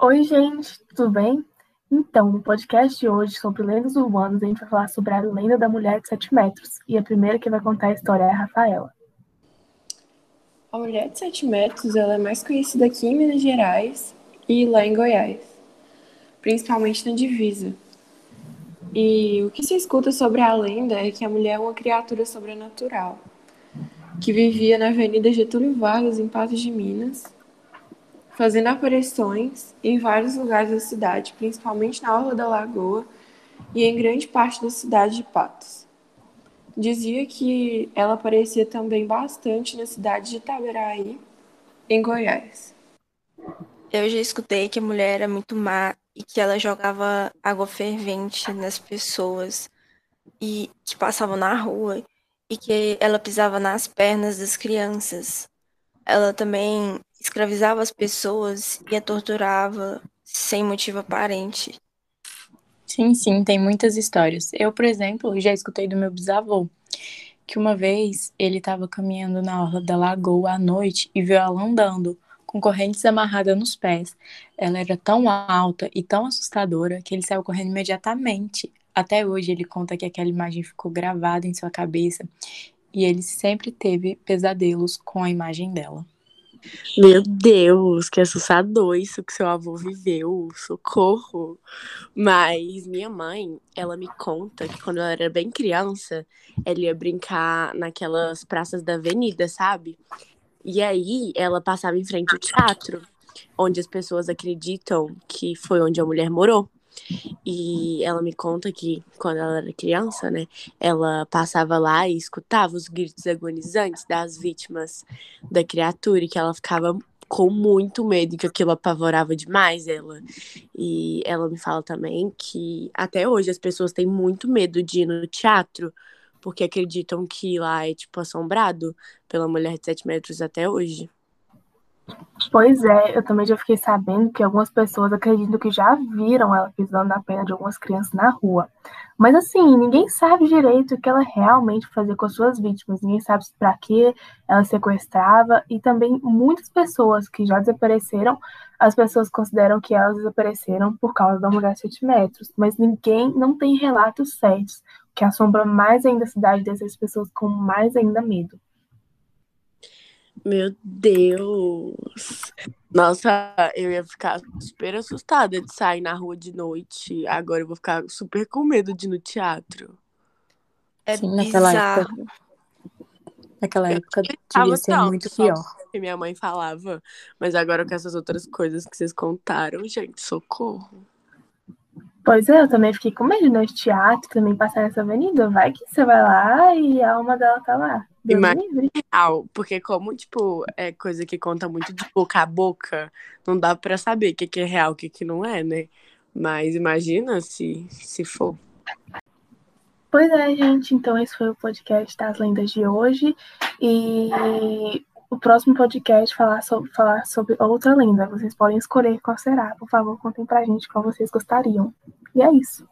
Oi, gente, tudo bem? Então, no podcast de hoje sobre lendas urbanas, a gente vai falar sobre a lenda da mulher de 7 metros. E a primeira que vai contar a história é a Rafaela. A mulher de 7 metros ela é mais conhecida aqui em Minas Gerais e lá em Goiás, principalmente na divisa. E o que se escuta sobre a lenda é que a mulher é uma criatura sobrenatural, que vivia na Avenida Getúlio Vargas, em Patos de Minas, fazendo aparições em vários lugares da cidade, principalmente na Orla da Lagoa e em grande parte da cidade de Patos. Dizia que ela aparecia também bastante na cidade de Itaberaí, em Goiás. Eu já escutei que a mulher era muito má e que ela jogava água fervente nas pessoas e que passavam na rua e que ela pisava nas pernas das crianças. Ela também escravizava as pessoas e a torturava sem motivo aparente. Sim, sim, tem muitas histórias. Eu, por exemplo, já escutei do meu bisavô que uma vez ele estava caminhando na orla da lagoa à noite e viu ela andando com correntes amarradas nos pés. Ela era tão alta e tão assustadora que ele saiu correndo imediatamente. Até hoje ele conta que aquela imagem ficou gravada em sua cabeça e ele sempre teve pesadelos com a imagem dela. Meu Deus, que assustador isso que seu avô viveu, socorro. Mas minha mãe, ela me conta que quando ela era bem criança, ela ia brincar naquelas praças da avenida, sabe? E aí ela passava em frente ao teatro, onde as pessoas acreditam que foi onde a mulher morou. E ela me conta que quando ela era criança, né, ela passava lá e escutava os gritos agonizantes das vítimas da criatura e que ela ficava com muito medo que aquilo apavorava demais ela. E ela me fala também que até hoje as pessoas têm muito medo de ir no teatro porque acreditam que lá é tipo assombrado pela mulher de 7 metros até hoje. Pois é, eu também já fiquei sabendo que algumas pessoas acreditam que já viram ela pisando na perna de algumas crianças na rua. Mas assim, ninguém sabe direito o que ela realmente fazia com as suas vítimas, ninguém sabe para que ela sequestrava e também muitas pessoas que já desapareceram, as pessoas consideram que elas desapareceram por causa da mulher de 7 metros, mas ninguém não tem relatos certos, o que assombra mais ainda a cidade dessas pessoas com mais ainda medo. Meu Deus. Nossa, eu ia ficar super assustada de sair na rua de noite. Agora eu vou ficar super com medo de ir no teatro. É Sim, naquela época. Naquela época devia ser tanto muito pior. Que minha mãe falava. Mas agora com essas outras coisas que vocês contaram, gente, socorro. Pois é, eu também fiquei com medo no teatro, também passar nessa avenida. Vai que você vai lá e a alma dela tá lá. Deus Imagina real, porque como, tipo, é coisa que conta muito de boca a boca, não dá pra saber o que, que é real, o que, que não é, né? Mas imagina se, se for. Pois é, gente. Então, esse foi o podcast das lendas de hoje. E o próximo podcast falar sobre, falar sobre outra lenda. Vocês podem escolher qual será. Por favor, contem pra gente qual vocês gostariam. E é isso.